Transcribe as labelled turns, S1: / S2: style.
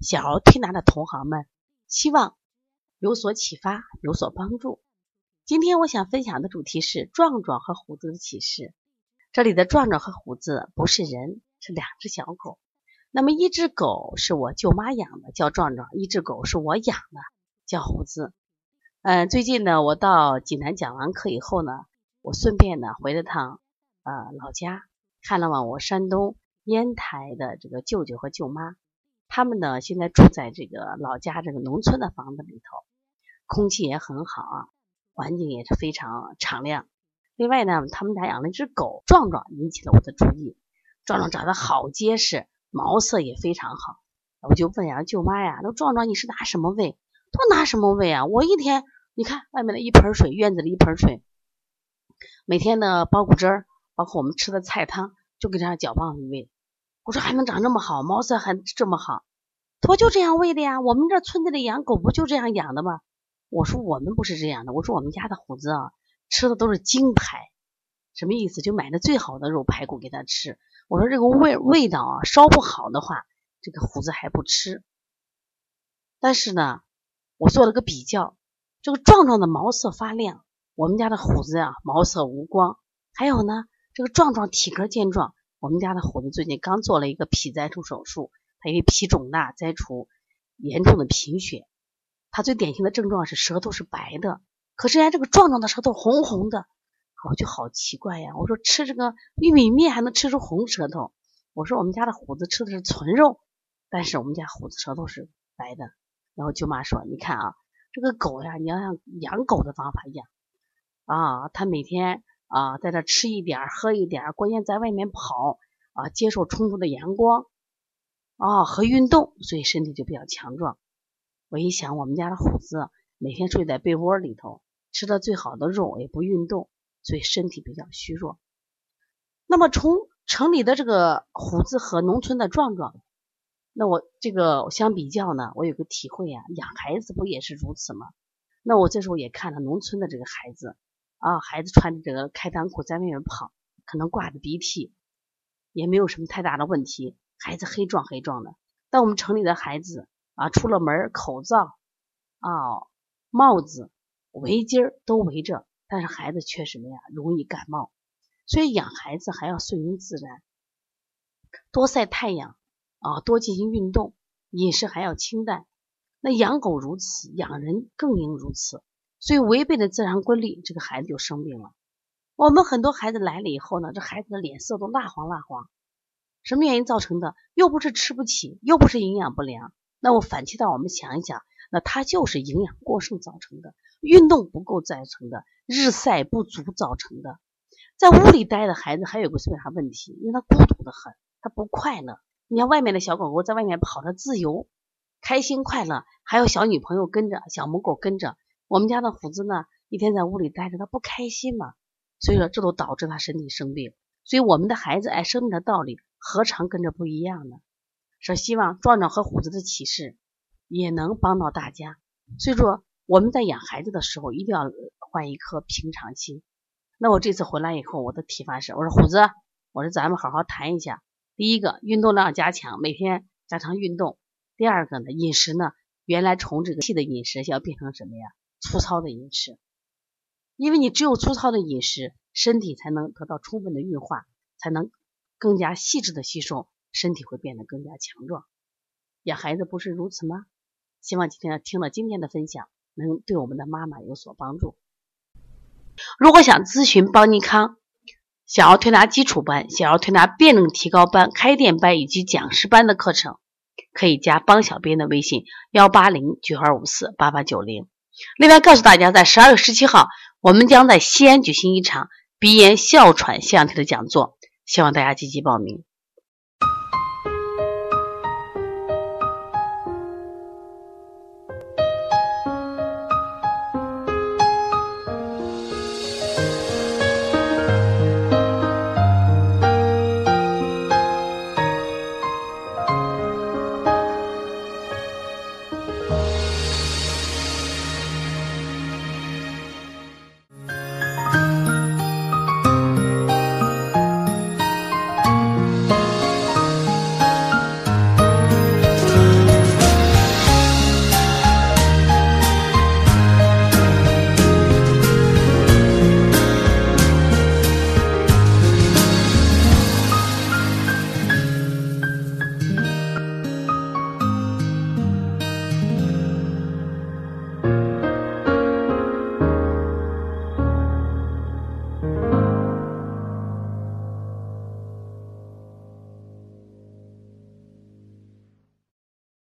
S1: 小儿推拿的同行们，希望有所启发，有所帮助。今天我想分享的主题是壮壮和虎子的启示。这里的壮壮和虎子不是人，是两只小狗。那么一只狗是我舅妈养的，叫壮壮；一只狗是我养的，叫虎子。嗯，最近呢，我到济南讲完课以后呢，我顺便呢回了趟呃老家，看了望我山东烟台的这个舅舅和舅妈。他们呢，现在住在这个老家这个农村的房子里头，空气也很好啊，环境也是非常敞亮。另外呢，他们家养了一只狗壮壮，引起了我的注意。壮壮长得好结实，毛色也非常好。我就问呀，舅妈呀，那壮壮你是拿什么喂？都拿什么喂啊？我一天，你看外面的一盆水，院子里一盆水，每天的包谷汁儿，包括我们吃的菜汤，就给它搅拌子喂。我说还能长这么好，毛色还这么好，他说就这样喂的呀。我们这村子里养狗不就这样养的吗？我说我们不是这样的。我说我们家的虎子啊，吃的都是精排，什么意思？就买的最好的肉排骨给他吃。我说这个味味道啊，烧不好的话，这个虎子还不吃。但是呢，我做了个比较，这个壮壮的毛色发亮，我们家的虎子呀毛色无光。还有呢，这个壮壮体格健壮。我们家的虎子最近刚做了一个脾摘除手术，他因为脾肿大，摘除严重的贫血。他最典型的症状是舌头是白的，可是人家这个壮壮的舌头红红的，我就好奇怪呀。我说吃这个玉米面还能吃出红舌头？我说我们家的虎子吃的是纯肉，但是我们家虎子舌头是白的。然后舅妈说：“你看啊，这个狗呀，你要像养狗的方法养啊，它每天。”啊，在这吃一点喝一点关键在外面跑啊，接受充足的阳光啊和运动，所以身体就比较强壮。我一想，我们家的虎子每天睡在被窝里头，吃的最好的肉，也不运动，所以身体比较虚弱。那么从城里的这个虎子和农村的壮壮，那我这个相比较呢，我有个体会啊，养孩子不也是如此吗？那我这时候也看了农村的这个孩子。啊，孩子穿着这个开裆裤在外面跑，可能挂着鼻涕，也没有什么太大的问题。孩子黑壮黑壮的，但我们城里的孩子啊，出了门口罩啊、帽子、围巾都围着，但是孩子却什么呀，容易感冒。所以养孩子还要顺应自然，多晒太阳啊，多进行运动，饮食还要清淡。那养狗如此，养人更应如此。所以违背了自然规律，这个孩子就生病了。我们很多孩子来了以后呢，这孩子的脸色都蜡黄蜡黄，什么原因造成的？又不是吃不起，又不是营养不良。那我反其道，我们想一想，那他就是营养过剩造成的，运动不够造成的，日晒不足造成的。在屋里待的孩子还有个什么啥问题？因为他孤独的很，他不快乐。你看外面的小狗狗在外面跑，它自由、开心、快乐，还有小女朋友跟着，小母狗跟着。我们家的虎子呢，一天在屋里待着，他不开心嘛，所以说这都导致他身体生病。所以我们的孩子爱生病的道理，何尝跟着不一样呢？说希望壮壮和虎子的启示也能帮到大家。所以说我们在养孩子的时候，一定要换一颗平常心。那我这次回来以后，我的提法是，我说虎子，我说咱们好好谈一下。第一个，运动量加强，每天加强运动。第二个呢，饮食呢，原来从这个细的饮食要变成什么呀？粗糙的饮食，因为你只有粗糙的饮食，身体才能得到充分的运化，才能更加细致的吸收，身体会变得更加强壮。养孩子不是如此吗？希望今天听了今天的分享，能对我们的妈妈有所帮助。如果想咨询邦尼康想要推拿基础班、想要推拿辩证提高班、开店班以及讲师班的课程，可以加邦小编的微信：幺八零九二五四八八九零。另外，告诉大家，在十二月十七号，我们将在西安举行一场鼻炎哮喘腺样体的讲座，希望大家积极报名。Bye.